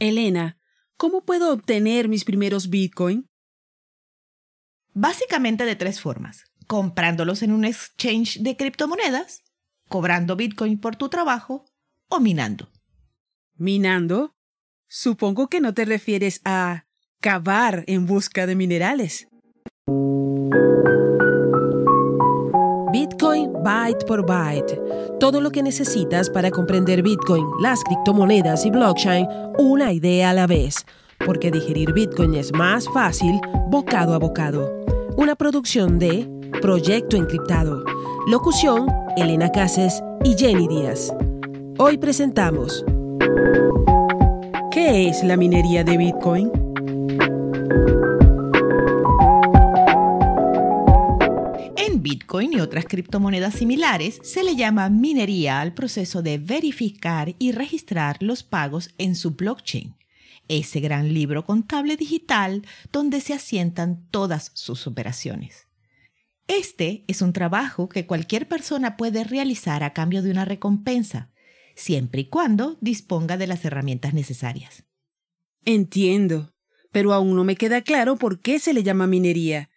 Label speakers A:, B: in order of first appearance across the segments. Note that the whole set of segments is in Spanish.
A: Elena, ¿cómo puedo obtener mis primeros Bitcoin?
B: Básicamente de tres formas. Comprándolos en un exchange de criptomonedas, cobrando Bitcoin por tu trabajo o minando.
A: ¿Minando? Supongo que no te refieres a cavar en busca de minerales.
C: Byte por byte. Todo lo que necesitas para comprender Bitcoin, las criptomonedas y blockchain, una idea a la vez. Porque digerir Bitcoin es más fácil bocado a bocado. Una producción de Proyecto Encriptado. Locución, Elena Cases y Jenny Díaz. Hoy presentamos
A: ¿Qué es la minería de Bitcoin?
B: Y otras criptomonedas similares se le llama minería al proceso de verificar y registrar los pagos en su blockchain, ese gran libro contable digital donde se asientan todas sus operaciones. Este es un trabajo que cualquier persona puede realizar a cambio de una recompensa, siempre y cuando disponga de las herramientas necesarias.
A: Entiendo, pero aún no me queda claro por qué se le llama minería.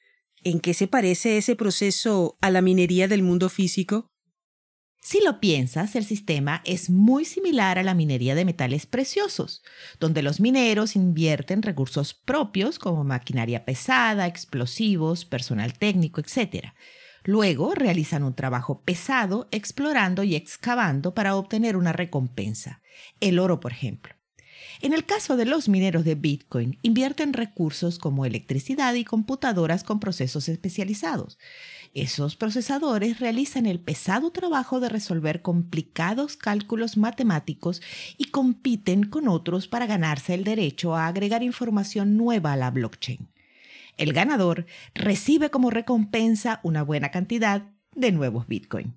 A: ¿En qué se parece ese proceso a la minería del mundo físico?
B: Si lo piensas, el sistema es muy similar a la minería de metales preciosos, donde los mineros invierten recursos propios como maquinaria pesada, explosivos, personal técnico, etc. Luego realizan un trabajo pesado explorando y excavando para obtener una recompensa, el oro por ejemplo. En el caso de los mineros de Bitcoin, invierten recursos como electricidad y computadoras con procesos especializados. Esos procesadores realizan el pesado trabajo de resolver complicados cálculos matemáticos y compiten con otros para ganarse el derecho a agregar información nueva a la blockchain. El ganador recibe como recompensa una buena cantidad de nuevos Bitcoin.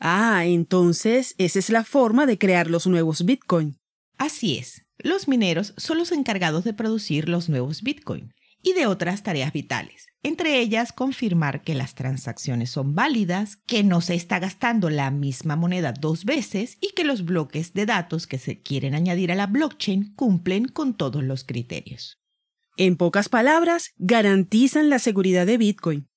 A: Ah, entonces esa es la forma de crear los nuevos Bitcoin.
B: Así es. Los mineros son los encargados de producir los nuevos Bitcoin y de otras tareas vitales, entre ellas confirmar que las transacciones son válidas, que no se está gastando la misma moneda dos veces y que los bloques de datos que se quieren añadir a la blockchain cumplen con todos los criterios.
A: En pocas palabras, garantizan la seguridad de Bitcoin.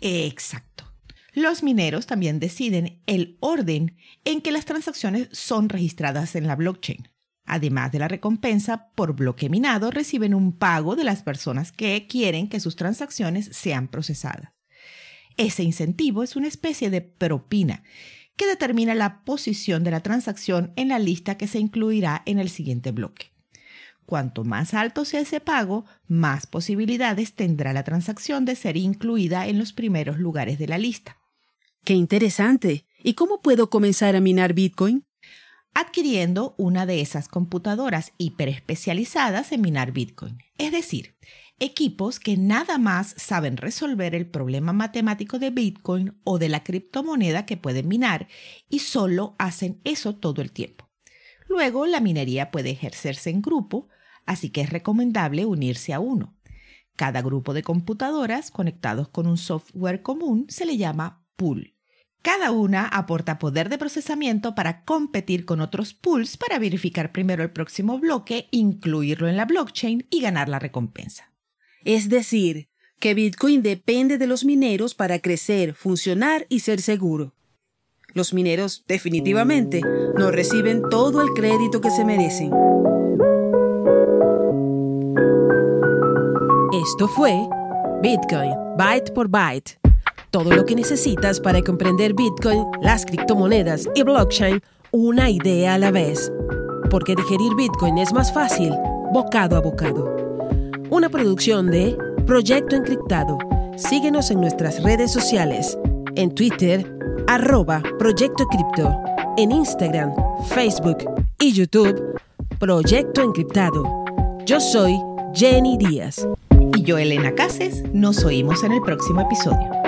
B: Exacto. Los mineros también deciden el orden en que las transacciones son registradas en la blockchain. Además de la recompensa por bloque minado, reciben un pago de las personas que quieren que sus transacciones sean procesadas. Ese incentivo es una especie de propina que determina la posición de la transacción en la lista que se incluirá en el siguiente bloque. Cuanto más alto sea ese pago, más posibilidades tendrá la transacción de ser incluida en los primeros lugares de la lista.
A: ¡Qué interesante! ¿Y cómo puedo comenzar a minar Bitcoin?
B: Adquiriendo una de esas computadoras hiperespecializadas en minar Bitcoin. Es decir, equipos que nada más saben resolver el problema matemático de Bitcoin o de la criptomoneda que pueden minar y solo hacen eso todo el tiempo. Luego, la minería puede ejercerse en grupo, así que es recomendable unirse a uno. Cada grupo de computadoras conectados con un software común se le llama pool. Cada una aporta poder de procesamiento para competir con otros pools para verificar primero el próximo bloque, incluirlo en la blockchain y ganar la recompensa.
A: Es decir, que Bitcoin depende de los mineros para crecer, funcionar y ser seguro. Los mineros definitivamente no reciben todo el crédito que se merecen.
C: Esto fue Bitcoin, byte por byte todo lo que necesitas para comprender Bitcoin, las criptomonedas y blockchain una idea a la vez. Porque digerir Bitcoin es más fácil, bocado a bocado. Una producción de Proyecto Encriptado. Síguenos en nuestras redes sociales. En Twitter, arroba Proyecto Cripto. En Instagram, Facebook y YouTube, Proyecto Encriptado. Yo soy Jenny Díaz.
B: Y yo, Elena Cases, nos oímos en el próximo episodio.